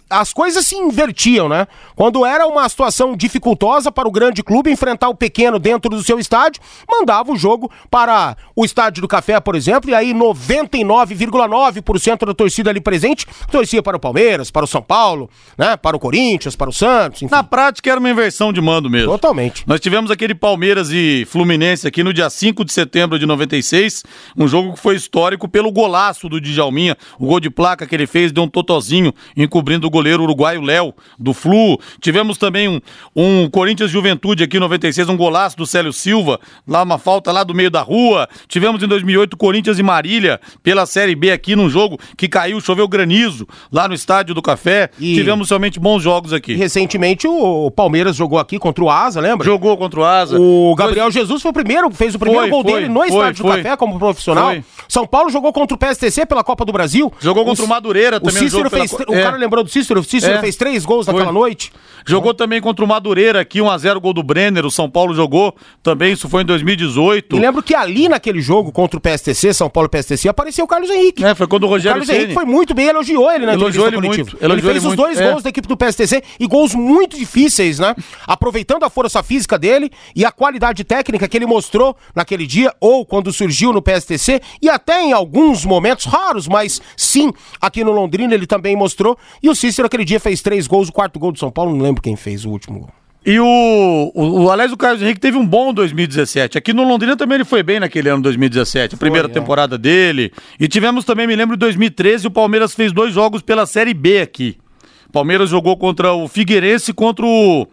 As coisas se invertiam, né? Quando era uma situação dificultosa para o grande clube enfrentar o pequeno dentro do seu estádio, mandava o jogo para o estádio do Café, por exemplo, e aí 99,9% da torcida ali presente torcia para o Palmeiras, para o São Paulo, né? Para o Corinthians, para o Santos, enfim. Na prática era uma inversão de mando mesmo. Totalmente. Nós tivemos aquele Palmeiras e Fluminense aqui no dia 5 de setembro de 96, um jogo que foi histórico pelo golaço do Djalminha, o gol de placa que ele fez, deu um totozinho, encobrindo o goleiro uruguaio Léo, do Flu. Tivemos também um, um Corinthians Juventude aqui em 96, um golaço do Célio Silva, lá uma falta lá do meio da rua. Tivemos em 2008 Corinthians e Marília pela Série B aqui num jogo que caiu, choveu granizo lá no Estádio do Café. E- Tivemos somente bons jogos aqui. recentemente o Palmeiras jogou aqui contra o Asa, lembra? Jogou contra o Asa. O Gabriel Jesus foi o primeiro, fez o primeiro Foi, gol foi, dele no Estádio do. Café como profissional. São Paulo jogou contra o PSTC pela Copa do Brasil. Jogou contra o Madureira o também, um Cícero pela fez, Co- O é. cara lembrou do Cícero? O Cícero É. fez três gols naquela noite. Jogou também contra o Madureira aqui, 1x0 gol do Brenner. O São Paulo jogou também, isso foi em 2018. E lembro que ali naquele jogo contra o PSTC, São Paulo PSTC, apareceu o Carlos Henrique. É, foi quando o O Rogério Carlos Henrique Ceni. foi muito bem, elogiou ele na Elogiou ele coletiva. muito, elogiou ele fez ele os muito, dois é. gols da equipe do PSTC e gols muito difíceis, né? Aproveitando a força física dele e a qualidade técnica que ele mostrou naquele dia ou quando surgiu no PSTC e até em alguns momentos raros, mas sim, aqui no Londrina ele também mostrou. E o Cícero aquele dia fez três gols, o quarto gol do São Paulo, não lembro quem fez o último gol. E o, o, o aliás, o Carlos Henrique teve um bom 2017. Aqui no Londrina também ele foi bem naquele ano 2017, a primeira é. temporada dele. E tivemos também, me lembro, em 2013, o Palmeiras fez dois jogos pela Série B aqui. Palmeiras jogou contra o Figueirense e contra o,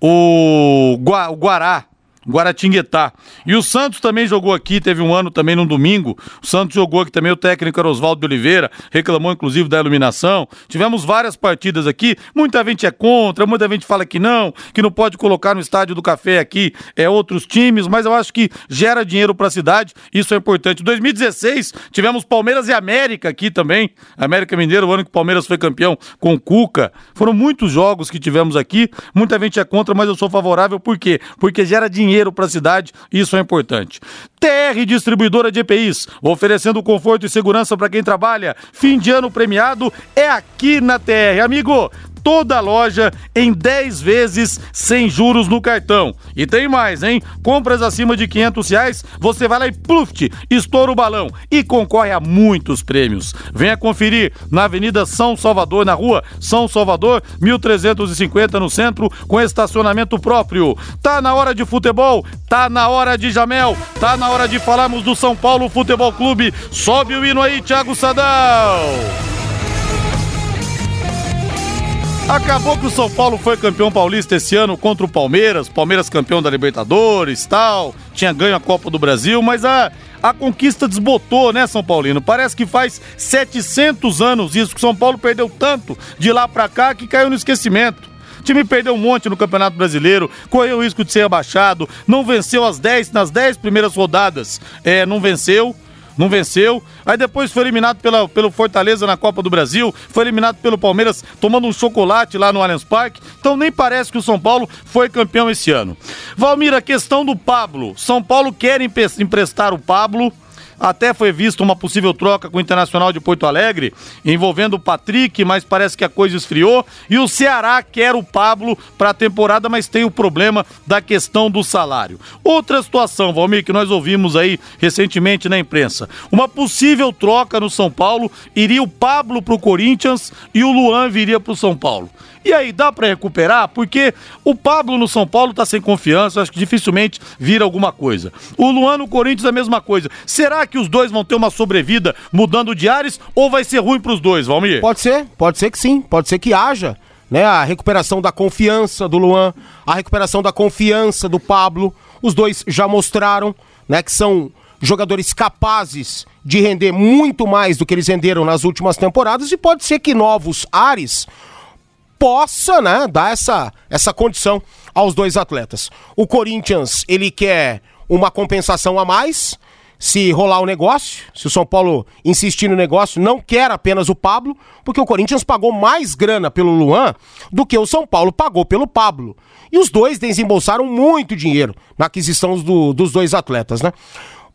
o, Gua- o Guará. Guaratinguetá. E o Santos também jogou aqui, teve um ano também no domingo. O Santos jogou aqui também, o técnico era Oswaldo de Oliveira, reclamou inclusive da iluminação. Tivemos várias partidas aqui, muita gente é contra, muita gente fala que não, que não pode colocar no estádio do café aqui é outros times, mas eu acho que gera dinheiro para a cidade, isso é importante. 2016, tivemos Palmeiras e América aqui também. América Mineiro, o ano que o Palmeiras foi campeão com o Cuca. Foram muitos jogos que tivemos aqui. Muita gente é contra, mas eu sou favorável por quê? Porque gera dinheiro para a cidade, isso é importante. TR Distribuidora de EPIs, oferecendo conforto e segurança para quem trabalha. Fim de ano premiado é aqui na TR, amigo toda a loja em 10 vezes sem juros no cartão. E tem mais, hein? Compras acima de 500 reais, você vai lá e pluft, estoura o balão e concorre a muitos prêmios. Venha conferir na Avenida São Salvador, na rua São Salvador, 1350 no centro, com estacionamento próprio. Tá na hora de futebol, tá na hora de Jamel, tá na hora de falarmos do São Paulo Futebol Clube. Sobe o hino aí, Thiago Sadal. Acabou que o São Paulo foi campeão paulista esse ano contra o Palmeiras, Palmeiras campeão da Libertadores, tal, tinha ganho a Copa do Brasil, mas a, a conquista desbotou, né, São Paulino? Parece que faz 700 anos isso que São Paulo perdeu tanto de lá pra cá que caiu no esquecimento. O time perdeu um monte no Campeonato Brasileiro, correu o risco de ser abaixado, não venceu as 10 nas 10 primeiras rodadas, é, não venceu. Não venceu. Aí depois foi eliminado pela, pelo Fortaleza na Copa do Brasil, foi eliminado pelo Palmeiras tomando um chocolate lá no Allianz Parque. Então nem parece que o São Paulo foi campeão esse ano. Valmir, a questão do Pablo. São Paulo quer emprestar o Pablo até foi vista uma possível troca com o Internacional de Porto Alegre, envolvendo o Patrick, mas parece que a coisa esfriou. E o Ceará quer o Pablo para a temporada, mas tem o problema da questão do salário. Outra situação, Valmir, que nós ouvimos aí recentemente na imprensa. Uma possível troca no São Paulo, iria o Pablo para o Corinthians e o Luan viria para o São Paulo. E aí, dá para recuperar? Porque o Pablo no São Paulo tá sem confiança, acho que dificilmente vira alguma coisa. O Luan no Corinthians a mesma coisa. Será que os dois vão ter uma sobrevida mudando de ares ou vai ser ruim pros dois, Valmir? Pode ser, pode ser que sim, pode ser que haja. Né, a recuperação da confiança do Luan, a recuperação da confiança do Pablo. Os dois já mostraram né, que são jogadores capazes de render muito mais do que eles renderam nas últimas temporadas e pode ser que novos ares possa, né, dar essa, essa condição aos dois atletas. O Corinthians, ele quer uma compensação a mais, se rolar o negócio, se o São Paulo insistir no negócio, não quer apenas o Pablo, porque o Corinthians pagou mais grana pelo Luan do que o São Paulo pagou pelo Pablo. E os dois desembolsaram muito dinheiro na aquisição do, dos dois atletas, né?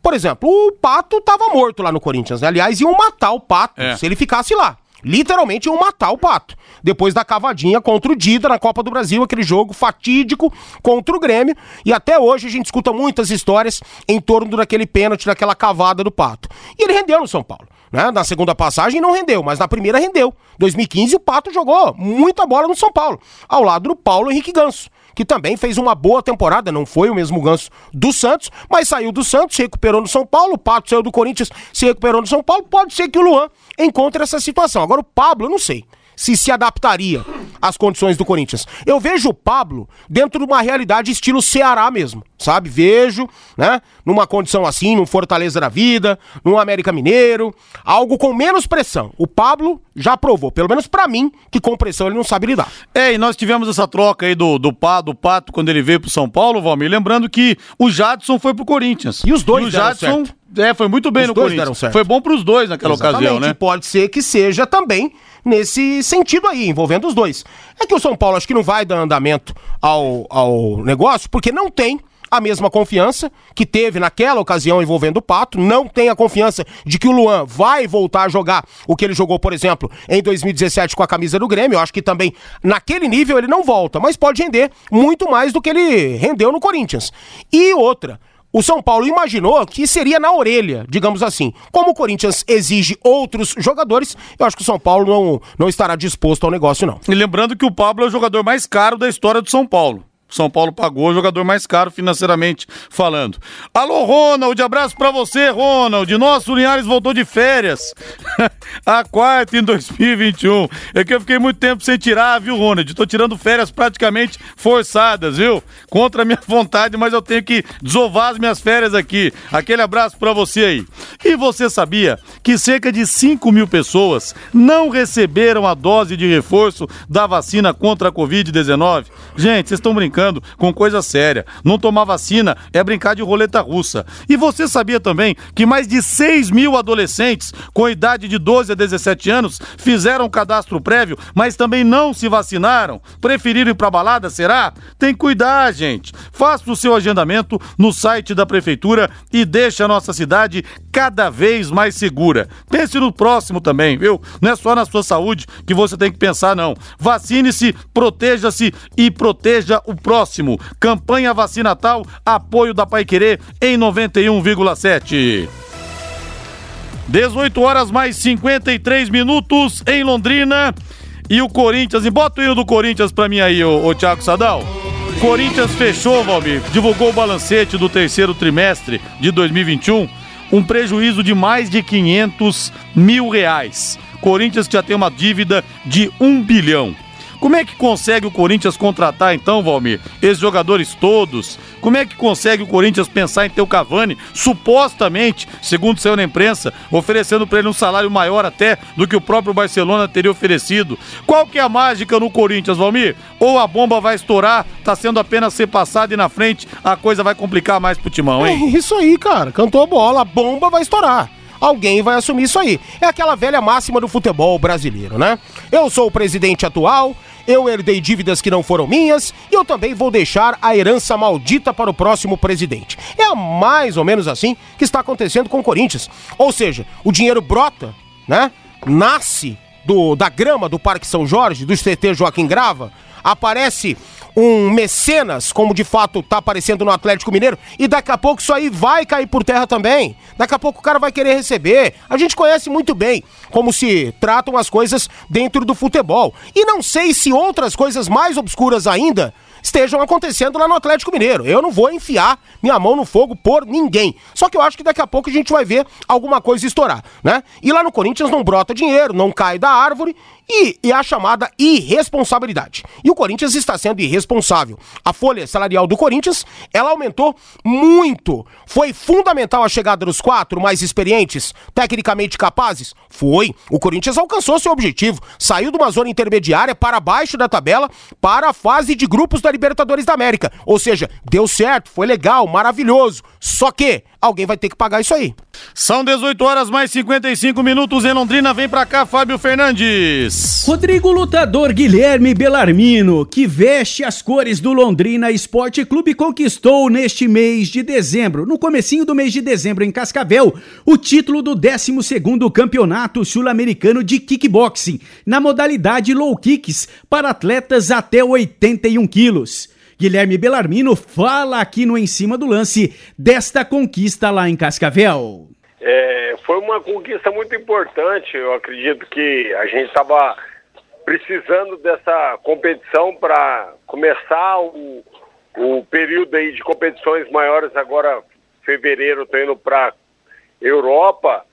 Por exemplo, o Pato estava morto lá no Corinthians, né? Aliás, iam matar o Pato é. se ele ficasse lá. Literalmente iam matar o Pato depois da cavadinha contra o Dida na Copa do Brasil, aquele jogo fatídico contra o Grêmio. E até hoje a gente escuta muitas histórias em torno daquele pênalti, daquela cavada do Pato. E ele rendeu no São Paulo. Né? Na segunda passagem não rendeu, mas na primeira rendeu. 2015 o Pato jogou muita bola no São Paulo, ao lado do Paulo Henrique Ganso que também fez uma boa temporada, não foi o mesmo ganso do Santos, mas saiu do Santos, se recuperou no São Paulo, o Pato saiu do Corinthians, se recuperou no São Paulo, pode ser que o Luan encontre essa situação. Agora o Pablo, eu não sei se se adaptaria às condições do Corinthians. Eu vejo o Pablo dentro de uma realidade estilo Ceará mesmo, sabe? Vejo, né? Numa condição assim, num Fortaleza da Vida, num América Mineiro, algo com menos pressão. O Pablo já provou, pelo menos para mim, que com pressão ele não sabe lidar. É, e nós tivemos essa troca aí do, do, Pá, do Pato quando ele veio pro São Paulo, Valmir, lembrando que o Jadson foi pro Corinthians. E os dois e o Jadson certo. É, foi muito bem Os no Corinthians. Foi bom para os dois naquela Exatamente. ocasião, né? Pode ser que seja também nesse sentido aí, envolvendo os dois. É que o São Paulo acho que não vai dar andamento ao, ao negócio, porque não tem a mesma confiança que teve naquela ocasião envolvendo o Pato, não tem a confiança de que o Luan vai voltar a jogar o que ele jogou, por exemplo, em 2017 com a camisa do Grêmio. Eu acho que também naquele nível ele não volta, mas pode render muito mais do que ele rendeu no Corinthians. E outra, o São Paulo imaginou que seria na orelha, digamos assim. Como o Corinthians exige outros jogadores, eu acho que o São Paulo não, não estará disposto ao negócio, não. E lembrando que o Pablo é o jogador mais caro da história do São Paulo. São Paulo pagou o jogador mais caro financeiramente falando. Alô, Ronald, abraço para você, Ronald. Nosso Linhares voltou de férias. a quarta em 2021. É que eu fiquei muito tempo sem tirar, viu, Ronald? Tô tirando férias praticamente forçadas, viu? Contra a minha vontade, mas eu tenho que desovar as minhas férias aqui. Aquele abraço para você aí. E você sabia que cerca de 5 mil pessoas não receberam a dose de reforço da vacina contra a Covid-19? Gente, vocês estão brincando brincando com coisa séria. Não tomar vacina é brincar de roleta russa. E você sabia também que mais de 6 mil adolescentes com idade de 12 a 17 anos fizeram cadastro prévio, mas também não se vacinaram? Preferiram ir pra balada, será? Tem que cuidar, gente. Faça o seu agendamento no site da prefeitura e deixe a nossa cidade cada vez mais segura. Pense no próximo também, viu? Não é só na sua saúde que você tem que pensar, não. Vacine-se, proteja-se e proteja o próximo. Campanha Vacinatal, apoio da Pai Querer em 91,7. 18 horas mais 53 minutos em Londrina. E o Corinthians, e bota o hino do Corinthians pra mim aí, ô, ô Thiago Sadal. Corinthians fechou, Valmir, divulgou o balancete do terceiro trimestre de 2021, um prejuízo de mais de 500 mil reais. Corinthians já tem uma dívida de um bilhão. Como é que consegue o Corinthians contratar então, Valmir, esses jogadores todos? Como é que consegue o Corinthians pensar em ter o Cavani, supostamente, segundo saiu na imprensa, oferecendo para ele um salário maior até do que o próprio Barcelona teria oferecido? Qual que é a mágica no Corinthians, Valmir? Ou a bomba vai estourar, tá sendo apenas ser passada e na frente a coisa vai complicar mais pro timão, hein? É isso aí, cara. Cantou a bola, a bomba vai estourar alguém vai assumir isso aí. É aquela velha máxima do futebol brasileiro, né? Eu sou o presidente atual, eu herdei dívidas que não foram minhas e eu também vou deixar a herança maldita para o próximo presidente. É mais ou menos assim que está acontecendo com o Corinthians. Ou seja, o dinheiro brota, né? Nasce do, da grama do Parque São Jorge, do CT Joaquim Grava, aparece um mecenas, como de fato está aparecendo no Atlético Mineiro, e daqui a pouco isso aí vai cair por terra também. Daqui a pouco o cara vai querer receber. A gente conhece muito bem como se tratam as coisas dentro do futebol. E não sei se outras coisas mais obscuras ainda estejam acontecendo lá no Atlético Mineiro. Eu não vou enfiar minha mão no fogo por ninguém. Só que eu acho que daqui a pouco a gente vai ver alguma coisa estourar, né? E lá no Corinthians não brota dinheiro, não cai da árvore e, e a chamada irresponsabilidade. E o Corinthians está sendo irresponsável. A folha salarial do Corinthians, ela aumentou muito. Foi fundamental a chegada dos quatro mais experientes, tecnicamente capazes? Foi. O Corinthians alcançou seu objetivo. Saiu de uma zona intermediária para baixo da tabela para a fase de grupos da Libertadores da América. Ou seja, deu certo, foi legal, maravilhoso. Só que alguém vai ter que pagar isso aí. São 18 horas mais 55 minutos em Londrina. Vem pra cá, Fábio Fernandes. Rodrigo Lutador Guilherme Belarmino, que veste as cores do Londrina Esporte Clube, conquistou neste mês de dezembro, no comecinho do mês de dezembro em Cascavel, o título do 12º Campeonato Sul-Americano de Kickboxing, na modalidade low kicks, para atletas até 81 quilos. Guilherme Belarmino fala aqui no Em Cima do Lance desta conquista lá em Cascavel. É, foi uma conquista muito importante. Eu acredito que a gente estava precisando dessa competição para começar o, o período aí de competições maiores. Agora, fevereiro, estou indo para Europa.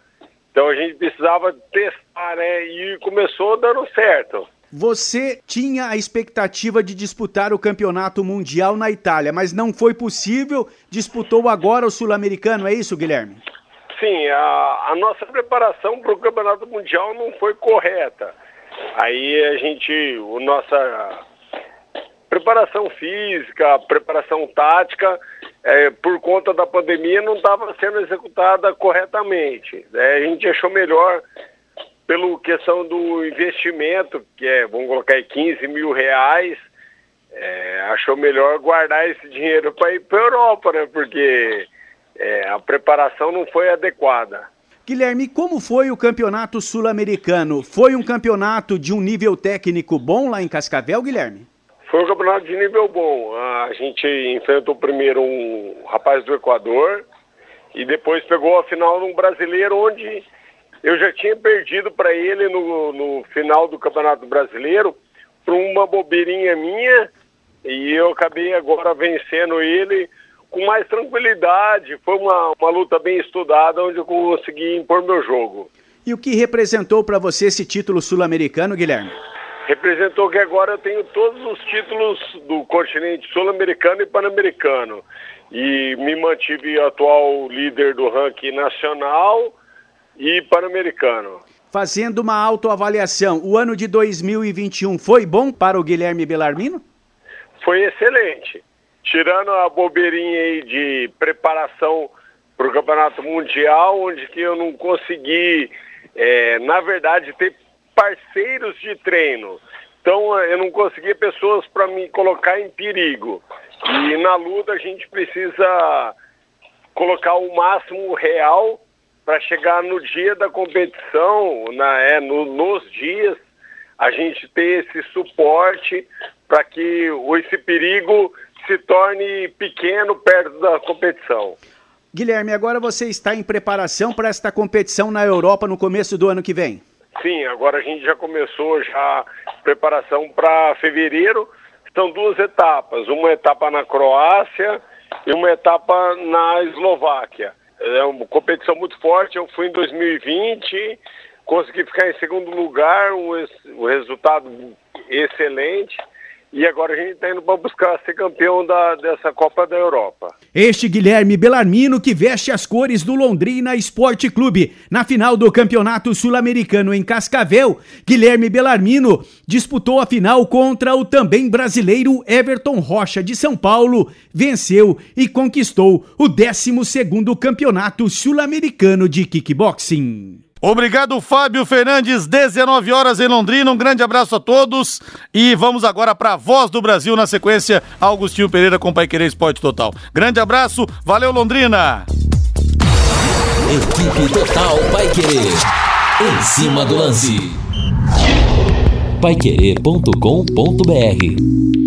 Então a gente precisava testar, né? E começou dando certo. Você tinha a expectativa de disputar o campeonato mundial na Itália, mas não foi possível. Disputou agora o sul-americano, é isso, Guilherme? Sim, a, a nossa preparação para o campeonato mundial não foi correta. Aí a gente, o nossa preparação física, preparação tática, é, por conta da pandemia, não estava sendo executada corretamente. É, a gente achou melhor pela questão do investimento, que é, vamos colocar aí 15 mil reais, é, achou melhor guardar esse dinheiro para ir para a Europa, né? Porque é, a preparação não foi adequada. Guilherme, como foi o campeonato sul-americano? Foi um campeonato de um nível técnico bom lá em Cascavel, Guilherme? Foi um campeonato de nível bom. A gente enfrentou primeiro um rapaz do Equador e depois pegou a final num brasileiro onde eu já tinha perdido para ele no, no final do Campeonato Brasileiro por uma bobeirinha minha e eu acabei agora vencendo ele com mais tranquilidade. Foi uma, uma luta bem estudada onde eu consegui impor meu jogo. E o que representou para você esse título sul-americano, Guilherme? Representou que agora eu tenho todos os títulos do continente sul-americano e pan-americano. E me mantive atual líder do ranking nacional e Pan-Americano. Fazendo uma autoavaliação, o ano de 2021 foi bom para o Guilherme Belarmino? Foi excelente. Tirando a bobeirinha aí de preparação para o Campeonato Mundial, onde que eu não consegui, é, na verdade, ter parceiros de treino. Então eu não conseguia pessoas para me colocar em perigo. E na luta a gente precisa colocar o máximo real para chegar no dia da competição, na, é, no, nos dias, a gente ter esse suporte para que esse perigo se torne pequeno perto da competição. Guilherme, agora você está em preparação para esta competição na Europa no começo do ano que vem? Sim, agora a gente já começou já preparação para fevereiro. São duas etapas, uma etapa na Croácia e uma etapa na Eslováquia é uma competição muito forte. Eu fui em 2020, consegui ficar em segundo lugar, um, um resultado excelente. E agora a gente está indo para buscar ser campeão da, dessa Copa da Europa. Este Guilherme Belarmino que veste as cores do Londrina Esporte Clube. Na final do Campeonato Sul-Americano em Cascavel, Guilherme Belarmino disputou a final contra o também brasileiro Everton Rocha de São Paulo, venceu e conquistou o 12º Campeonato Sul-Americano de Kickboxing. Obrigado, Fábio Fernandes, 19 horas em Londrina. Um grande abraço a todos e vamos agora para a Voz do Brasil na sequência. Augustinho Pereira com Pai Querer Esporte Total. Grande abraço, valeu Londrina. Equipe Total Pai Querer. Em cima do lance. Paiquerê.com.br